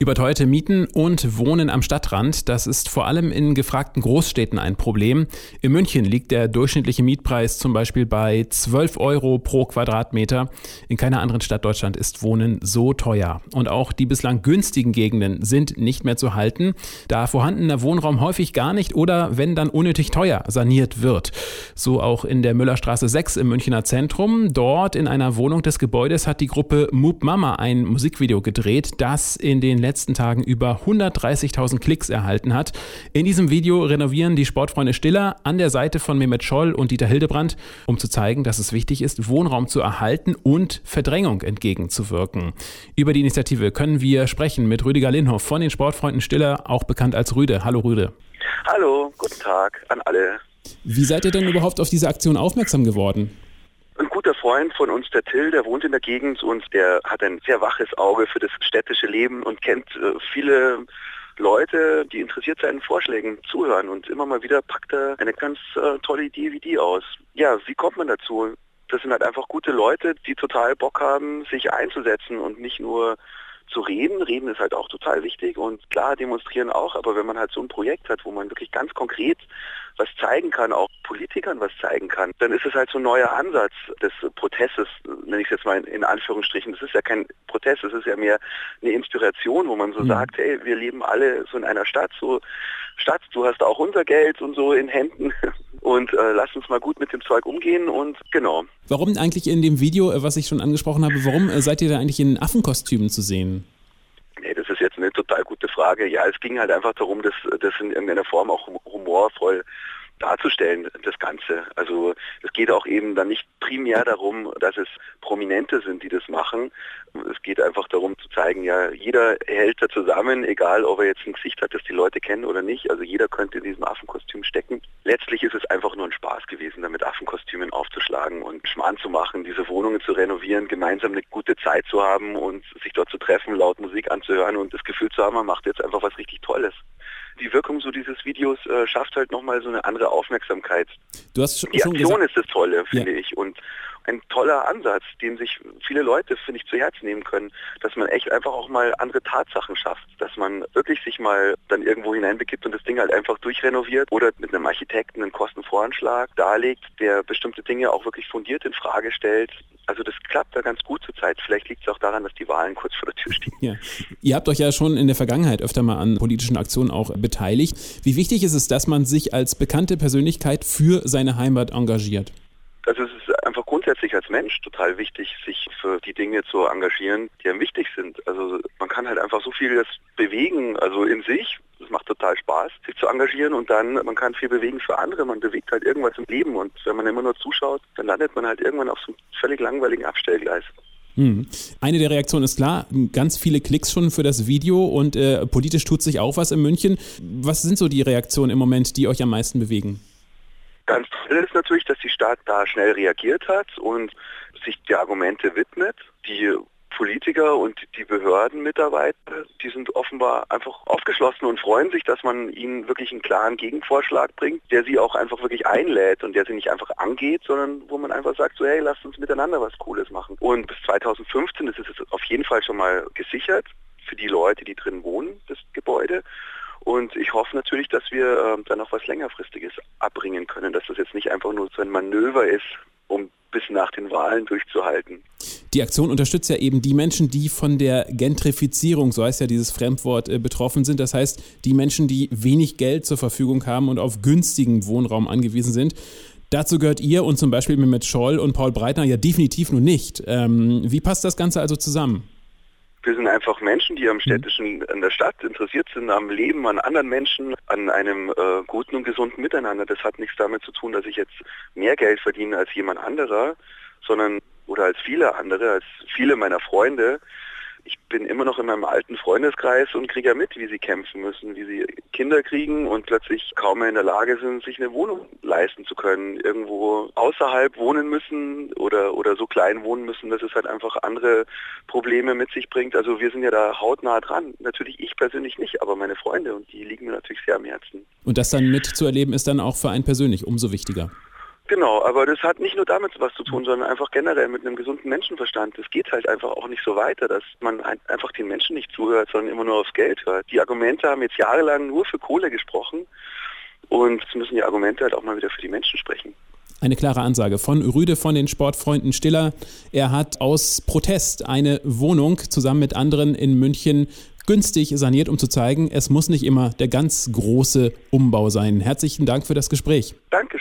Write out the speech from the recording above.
Überteuerte Mieten und Wohnen am Stadtrand, das ist vor allem in gefragten Großstädten ein Problem. In München liegt der durchschnittliche Mietpreis zum Beispiel bei 12 Euro pro Quadratmeter. In keiner anderen Stadt Deutschland ist Wohnen so teuer. Und auch die bislang günstigen Gegenden sind nicht mehr zu halten, da vorhandener Wohnraum häufig gar nicht oder wenn dann unnötig teuer saniert wird. So auch in der Müllerstraße 6 im Münchner Zentrum. Dort in einer Wohnung des Gebäudes hat die Gruppe Moop Mama ein Musikvideo gedreht, das in den letzten Tagen über 130.000 Klicks erhalten hat. In diesem Video renovieren die Sportfreunde Stiller an der Seite von Mehmet Scholl und Dieter Hildebrand, um zu zeigen, dass es wichtig ist, Wohnraum zu erhalten und Verdrängung entgegenzuwirken. Über die Initiative können wir sprechen mit Rüdiger Linhoff von den Sportfreunden Stiller, auch bekannt als Rüde. Hallo Rüde. Hallo, guten Tag an alle. Wie seid ihr denn überhaupt auf diese Aktion aufmerksam geworden? Freund von uns, der Till, der wohnt in der Gegend und der hat ein sehr waches Auge für das städtische Leben und kennt äh, viele Leute, die interessiert seinen Vorschlägen zuhören und immer mal wieder packt er eine ganz äh, tolle Idee wie die aus. Ja, wie kommt man dazu? Das sind halt einfach gute Leute, die total Bock haben, sich einzusetzen und nicht nur zu reden. Reden ist halt auch total wichtig und klar demonstrieren auch, aber wenn man halt so ein Projekt hat, wo man wirklich ganz konkret was zeigen kann, auch Politikern was zeigen kann, dann ist es halt so ein neuer Ansatz des Protestes, nenne ich es jetzt mal in, Anführungsstrichen. Das ist ja kein Protest, es ist ja mehr eine Inspiration, wo man so mhm. sagt, hey, wir leben alle so in einer Stadt, so Stadt, du hast auch unser Geld und so in Händen und äh, lass uns mal gut mit dem Zeug umgehen und genau. Warum eigentlich in dem Video, äh, was ich schon angesprochen habe, warum äh, seid ihr da eigentlich in Affenkostümen zu sehen? Nee, das ist jetzt eine total gute Frage. Ja, es ging halt einfach darum, dass das in irgendeiner Form auch humorvoll darzustellen, das Ganze. Also es geht auch eben dann nicht primär darum, dass es Prominente sind, die das machen. Es geht einfach darum zu zeigen, ja, jeder hält da zusammen, egal ob er jetzt ein Gesicht hat, das die Leute kennen oder nicht. Also jeder könnte in diesem Affenkostüm stecken. Letztlich ist es einfach nur ein Spaß gewesen, damit Affenkostümen aufzuschlagen und Schmarrn zu machen, diese Wohnungen zu renovieren, gemeinsam eine gute Zeit zu haben und sich dort zu treffen, laut Musik anzuhören und das Gefühl zu haben, man macht jetzt einfach was richtig Tolles die Wirkung so dieses Videos äh, schafft halt nochmal so eine andere Aufmerksamkeit. Du hast schon die Aktion gesagt, ist das Tolle, finde ja. ich. Und ein toller Ansatz, den sich viele Leute, finde ich, zu Herz nehmen können, dass man echt einfach auch mal andere Tatsachen schafft, dass man wirklich sich mal dann irgendwo hineinbegibt und das Ding halt einfach durchrenoviert oder mit einem Architekten einen Kostenvoranschlag darlegt, der bestimmte Dinge auch wirklich fundiert in Frage stellt. Also das klappt da ganz gut zurzeit. Vielleicht liegt es auch daran, dass die Wahlen kurz vor der Tür stehen. Ja. Ihr habt euch ja schon in der Vergangenheit öfter mal an politischen Aktionen auch beteiligt. Wie wichtig ist es, dass man sich als bekannte Persönlichkeit für seine Heimat engagiert? Also es ist einfach grundsätzlich als Mensch total wichtig, sich für die Dinge zu engagieren, die einem wichtig sind. Also man kann halt einfach so viel bewegen, also in sich. Es macht total Spaß, sich zu engagieren und dann, man kann viel bewegen für andere, man bewegt halt irgendwas im Leben und wenn man immer nur zuschaut, dann landet man halt irgendwann auf so einem völlig langweiligen Abstellgleis. Hm. Eine der Reaktionen ist klar, ganz viele Klicks schon für das Video und äh, politisch tut sich auch was in München. Was sind so die Reaktionen im Moment, die euch am meisten bewegen? Ganz toll ist natürlich, dass die Stadt da schnell reagiert hat und sich die Argumente widmet. Die Politiker und die Behördenmitarbeiter, die sind offenbar einfach aufgeschlossen und freuen sich, dass man ihnen wirklich einen klaren Gegenvorschlag bringt, der sie auch einfach wirklich einlädt und der sie nicht einfach angeht, sondern wo man einfach sagt, so hey, lasst uns miteinander was Cooles machen. Und bis 2015 ist es auf jeden Fall schon mal gesichert für die Leute, die drin wohnen, das Gebäude. Und ich hoffe natürlich, dass wir äh, dann noch was längerfristiges abbringen können, dass das jetzt nicht einfach nur so ein Manöver ist, um bis nach den Wahlen durchzuhalten. Die Aktion unterstützt ja eben die Menschen, die von der Gentrifizierung, so heißt ja dieses Fremdwort, äh, betroffen sind. Das heißt, die Menschen, die wenig Geld zur Verfügung haben und auf günstigen Wohnraum angewiesen sind. Dazu gehört ihr und zum Beispiel mit Scholl und Paul Breitner ja definitiv nur nicht. Ähm, wie passt das Ganze also zusammen? Wir sind einfach Menschen, die am mhm. städtischen, an der Stadt interessiert sind, am Leben, an anderen Menschen, an einem äh, guten und gesunden Miteinander. Das hat nichts damit zu tun, dass ich jetzt mehr Geld verdiene als jemand anderer, sondern oder als viele andere, als viele meiner Freunde ich bin immer noch in meinem alten Freundeskreis und kriege ja mit, wie sie kämpfen müssen, wie sie Kinder kriegen und plötzlich kaum mehr in der Lage sind, sich eine Wohnung leisten zu können, irgendwo außerhalb wohnen müssen oder, oder so klein wohnen müssen, dass es halt einfach andere Probleme mit sich bringt. Also wir sind ja da hautnah dran. Natürlich ich persönlich nicht, aber meine Freunde und die liegen mir natürlich sehr am Herzen. Und das dann mitzuerleben ist dann auch für einen persönlich umso wichtiger. Genau, aber das hat nicht nur damit was zu tun, sondern einfach generell mit einem gesunden Menschenverstand. Es geht halt einfach auch nicht so weiter, dass man einfach den Menschen nicht zuhört, sondern immer nur aufs Geld hört. Die Argumente haben jetzt jahrelang nur für Kohle gesprochen und es müssen die Argumente halt auch mal wieder für die Menschen sprechen. Eine klare Ansage von Rüde von den Sportfreunden Stiller. Er hat aus Protest eine Wohnung zusammen mit anderen in München günstig saniert, um zu zeigen, es muss nicht immer der ganz große Umbau sein. Herzlichen Dank für das Gespräch.